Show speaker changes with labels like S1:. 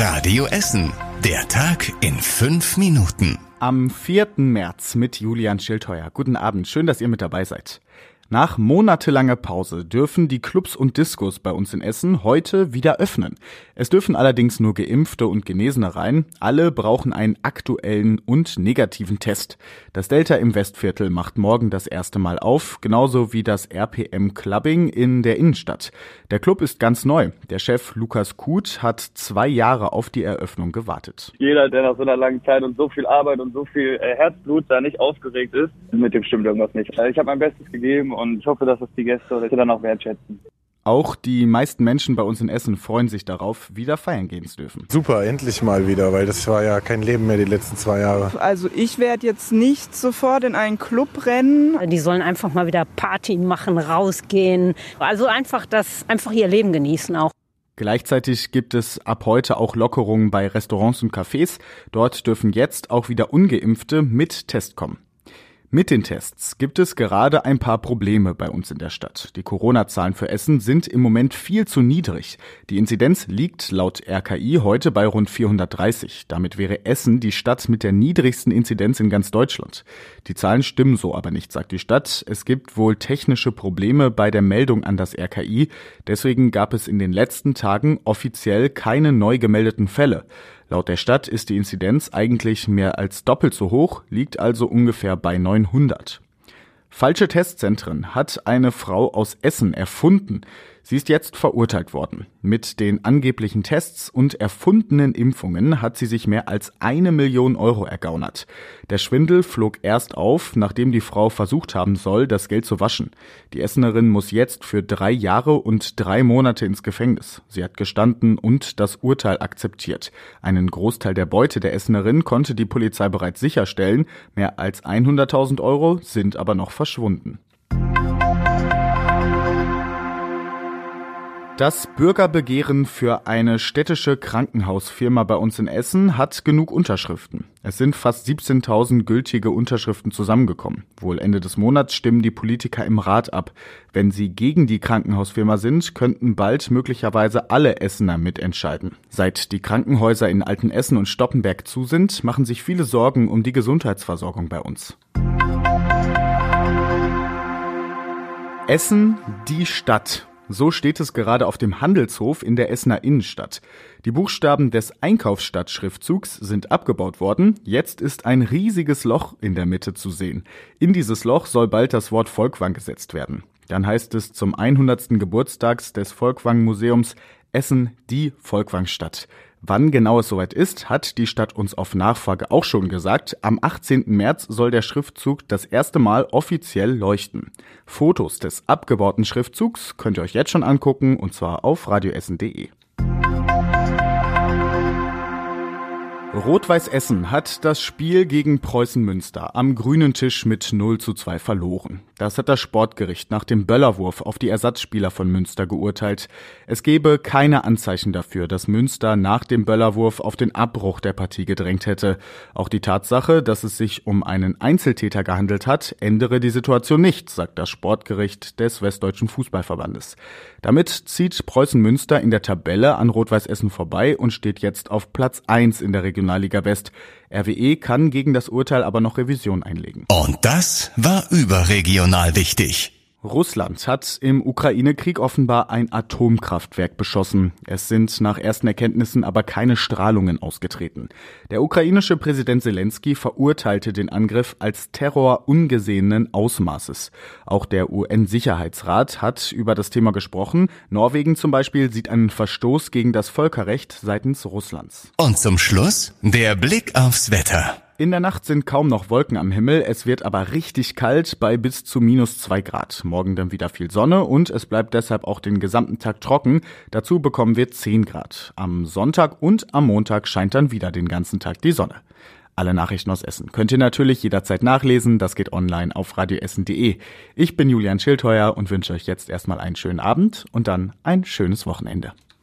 S1: Radio Essen. Der Tag in fünf Minuten.
S2: Am 4. März mit Julian Schildheuer. Guten Abend, schön, dass ihr mit dabei seid. Nach monatelanger Pause dürfen die Clubs und Diskos bei uns in Essen heute wieder öffnen. Es dürfen allerdings nur Geimpfte und Genesene rein. Alle brauchen einen aktuellen und negativen Test. Das Delta im Westviertel macht morgen das erste Mal auf, genauso wie das RPM Clubbing in der Innenstadt. Der Club ist ganz neu. Der Chef Lukas Kuth hat zwei Jahre auf die Eröffnung gewartet.
S3: Jeder, der nach so einer langen Zeit und so viel Arbeit und so viel äh, Herzblut da nicht aufgeregt ist, mit dem stimmt irgendwas nicht. Ich habe mein Bestes gegeben und ich hoffe, dass es die Gäste oder dann auch wertschätzen.
S2: Auch die meisten Menschen bei uns in Essen freuen sich darauf, wieder feiern gehen zu dürfen.
S4: Super, endlich mal wieder, weil das war ja kein Leben mehr die letzten zwei Jahre.
S5: Also ich werde jetzt nicht sofort in einen Club rennen.
S6: Die sollen einfach mal wieder Party machen, rausgehen. Also einfach das, einfach ihr Leben genießen auch.
S2: Gleichzeitig gibt es ab heute auch Lockerungen bei Restaurants und Cafés. Dort dürfen jetzt auch wieder ungeimpfte mit Test kommen. Mit den Tests gibt es gerade ein paar Probleme bei uns in der Stadt. Die Corona-Zahlen für Essen sind im Moment viel zu niedrig. Die Inzidenz liegt laut RKI heute bei rund 430. Damit wäre Essen die Stadt mit der niedrigsten Inzidenz in ganz Deutschland. Die Zahlen stimmen so aber nicht, sagt die Stadt. Es gibt wohl technische Probleme bei der Meldung an das RKI. Deswegen gab es in den letzten Tagen offiziell keine neu gemeldeten Fälle. Laut der Stadt ist die Inzidenz eigentlich mehr als doppelt so hoch, liegt also ungefähr bei 900. Falsche Testzentren hat eine Frau aus Essen erfunden. Sie ist jetzt verurteilt worden. Mit den angeblichen Tests und erfundenen Impfungen hat sie sich mehr als eine Million Euro ergaunert. Der Schwindel flog erst auf, nachdem die Frau versucht haben soll, das Geld zu waschen. Die Essenerin muss jetzt für drei Jahre und drei Monate ins Gefängnis. Sie hat gestanden und das Urteil akzeptiert. Einen Großteil der Beute der Essenerin konnte die Polizei bereits sicherstellen. Mehr als 100.000 Euro sind aber noch verschwunden. Das Bürgerbegehren für eine städtische Krankenhausfirma bei uns in Essen hat genug Unterschriften. Es sind fast 17.000 gültige Unterschriften zusammengekommen. Wohl Ende des Monats stimmen die Politiker im Rat ab. Wenn sie gegen die Krankenhausfirma sind, könnten bald möglicherweise alle Essener mitentscheiden. Seit die Krankenhäuser in Altenessen und Stoppenberg zu sind, machen sich viele Sorgen um die Gesundheitsversorgung bei uns. Essen, die Stadt. So steht es gerade auf dem Handelshof in der Essener Innenstadt. Die Buchstaben des Einkaufsstadtschriftzugs sind abgebaut worden. Jetzt ist ein riesiges Loch in der Mitte zu sehen. In dieses Loch soll bald das Wort Volkwang gesetzt werden. Dann heißt es zum 100. Geburtstags des Volkwang Museums Essen die Volkwangstadt. Wann genau es soweit ist, hat die Stadt uns auf Nachfrage auch schon gesagt. Am 18. März soll der Schriftzug das erste Mal offiziell leuchten. Fotos des abgebauten Schriftzugs könnt ihr euch jetzt schon angucken und zwar auf radioessen.de. Rot-Weiß Essen hat das Spiel gegen Preußen Münster am grünen Tisch mit 0 zu 2 verloren. Das hat das Sportgericht nach dem Böllerwurf auf die Ersatzspieler von Münster geurteilt. Es gebe keine Anzeichen dafür, dass Münster nach dem Böllerwurf auf den Abbruch der Partie gedrängt hätte. Auch die Tatsache, dass es sich um einen Einzeltäter gehandelt hat, ändere die Situation nicht, sagt das Sportgericht des Westdeutschen Fußballverbandes. Damit zieht Preußen Münster in der Tabelle an Rot-Weiß Essen vorbei und steht jetzt auf Platz 1 in der Region Regionalliga West. RWE kann gegen das Urteil aber noch Revision einlegen.
S1: Und das war überregional wichtig.
S2: Russland hat im Ukraine-Krieg offenbar ein Atomkraftwerk beschossen. Es sind nach ersten Erkenntnissen aber keine Strahlungen ausgetreten. Der ukrainische Präsident Zelensky verurteilte den Angriff als Terror ungesehenen Ausmaßes. Auch der UN-Sicherheitsrat hat über das Thema gesprochen. Norwegen zum Beispiel sieht einen Verstoß gegen das Völkerrecht seitens Russlands.
S1: Und zum Schluss der Blick aufs Wetter.
S2: In der Nacht sind kaum noch Wolken am Himmel, es wird aber richtig kalt bei bis zu minus zwei Grad. Morgen dann wieder viel Sonne und es bleibt deshalb auch den gesamten Tag trocken. Dazu bekommen wir 10 Grad. Am Sonntag und am Montag scheint dann wieder den ganzen Tag die Sonne. Alle Nachrichten aus Essen könnt ihr natürlich jederzeit nachlesen. Das geht online auf radioessen.de. Ich bin Julian Schildheuer und wünsche euch jetzt erstmal einen schönen Abend und dann ein schönes Wochenende.